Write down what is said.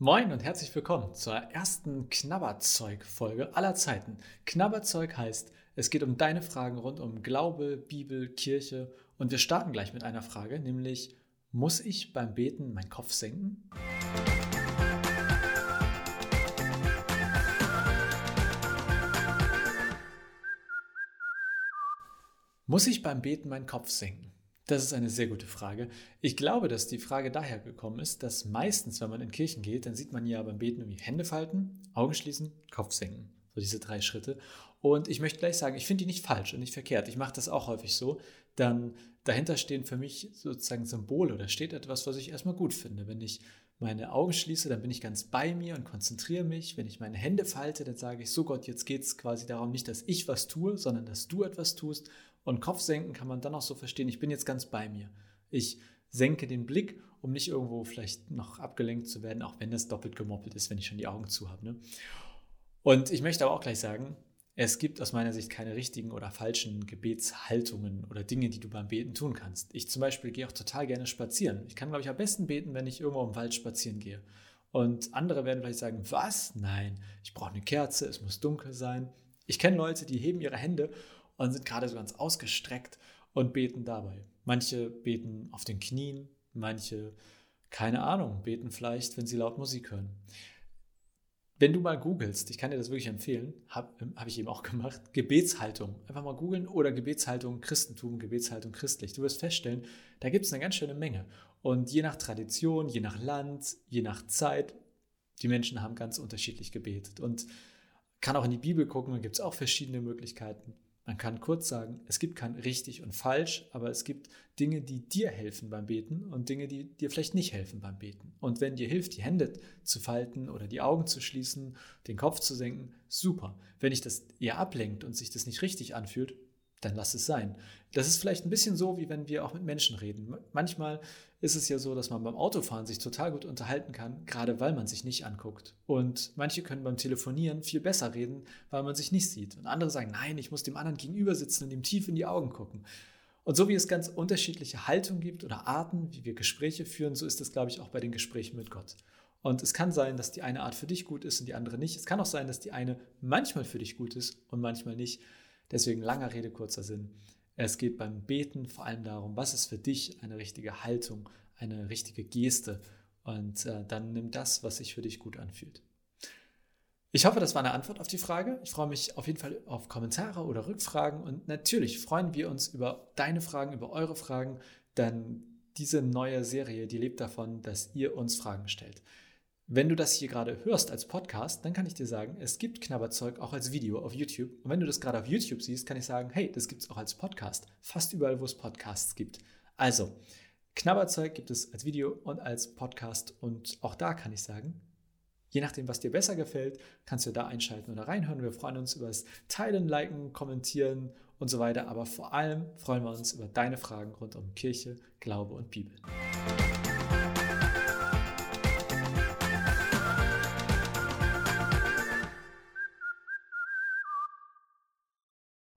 Moin und herzlich willkommen zur ersten Knabberzeug-Folge aller Zeiten. Knabberzeug heißt, es geht um deine Fragen rund um Glaube, Bibel, Kirche und wir starten gleich mit einer Frage, nämlich, muss ich beim Beten meinen Kopf senken? Muss ich beim Beten meinen Kopf senken? Das ist eine sehr gute Frage. Ich glaube, dass die Frage daher gekommen ist, dass meistens, wenn man in Kirchen geht, dann sieht man ja beim Beten irgendwie Hände falten, Augen schließen, Kopf senken. So diese drei Schritte. Und ich möchte gleich sagen, ich finde die nicht falsch und nicht verkehrt. Ich mache das auch häufig so. Dann dahinter stehen für mich sozusagen Symbole oder steht etwas, was ich erstmal gut finde. Wenn ich meine Augen schließe, dann bin ich ganz bei mir und konzentriere mich. Wenn ich meine Hände falte, dann sage ich, so Gott, jetzt geht es quasi darum, nicht, dass ich was tue, sondern dass du etwas tust. Und Kopf senken kann man dann auch so verstehen, ich bin jetzt ganz bei mir. Ich senke den Blick, um nicht irgendwo vielleicht noch abgelenkt zu werden, auch wenn das doppelt gemoppelt ist, wenn ich schon die Augen zu habe. Ne? Und ich möchte aber auch gleich sagen, es gibt aus meiner Sicht keine richtigen oder falschen Gebetshaltungen oder Dinge, die du beim Beten tun kannst. Ich zum Beispiel gehe auch total gerne spazieren. Ich kann, glaube ich, am besten beten, wenn ich irgendwo im Wald spazieren gehe. Und andere werden vielleicht sagen, was? Nein, ich brauche eine Kerze, es muss dunkel sein. Ich kenne Leute, die heben ihre Hände und sind gerade so ganz ausgestreckt und beten dabei. Manche beten auf den Knien, manche, keine Ahnung, beten vielleicht, wenn sie laut Musik hören. Wenn du mal googelst, ich kann dir das wirklich empfehlen, habe hab ich eben auch gemacht, Gebetshaltung. Einfach mal googeln oder Gebetshaltung Christentum, Gebetshaltung christlich. Du wirst feststellen, da gibt es eine ganz schöne Menge. Und je nach Tradition, je nach Land, je nach Zeit, die Menschen haben ganz unterschiedlich gebetet. Und kann auch in die Bibel gucken, da gibt es auch verschiedene Möglichkeiten. Man kann kurz sagen, es gibt kein richtig und falsch, aber es gibt Dinge, die dir helfen beim Beten und Dinge, die dir vielleicht nicht helfen beim Beten. Und wenn dir hilft, die Hände zu falten oder die Augen zu schließen, den Kopf zu senken, super. Wenn dich das eher ablenkt und sich das nicht richtig anfühlt, dann lass es sein. Das ist vielleicht ein bisschen so, wie wenn wir auch mit Menschen reden. Manchmal ist es ja so, dass man beim Autofahren sich total gut unterhalten kann, gerade weil man sich nicht anguckt. Und manche können beim Telefonieren viel besser reden, weil man sich nicht sieht. Und andere sagen, nein, ich muss dem anderen gegenüber sitzen und ihm tief in die Augen gucken. Und so wie es ganz unterschiedliche Haltungen gibt oder Arten, wie wir Gespräche führen, so ist es, glaube ich, auch bei den Gesprächen mit Gott. Und es kann sein, dass die eine Art für dich gut ist und die andere nicht. Es kann auch sein, dass die eine manchmal für dich gut ist und manchmal nicht. Deswegen langer Rede, kurzer Sinn. Es geht beim Beten vor allem darum, was ist für dich eine richtige Haltung, eine richtige Geste. Und äh, dann nimm das, was sich für dich gut anfühlt. Ich hoffe, das war eine Antwort auf die Frage. Ich freue mich auf jeden Fall auf Kommentare oder Rückfragen. Und natürlich freuen wir uns über deine Fragen, über eure Fragen, denn diese neue Serie, die lebt davon, dass ihr uns Fragen stellt. Wenn du das hier gerade hörst als Podcast, dann kann ich dir sagen, es gibt Knabberzeug auch als Video auf YouTube. Und wenn du das gerade auf YouTube siehst, kann ich sagen, hey, das gibt es auch als Podcast. Fast überall, wo es Podcasts gibt. Also, Knabberzeug gibt es als Video und als Podcast. Und auch da kann ich sagen, je nachdem, was dir besser gefällt, kannst du da einschalten oder reinhören. Wir freuen uns über das Teilen, Liken, Kommentieren und so weiter. Aber vor allem freuen wir uns über deine Fragen rund um Kirche, Glaube und Bibel.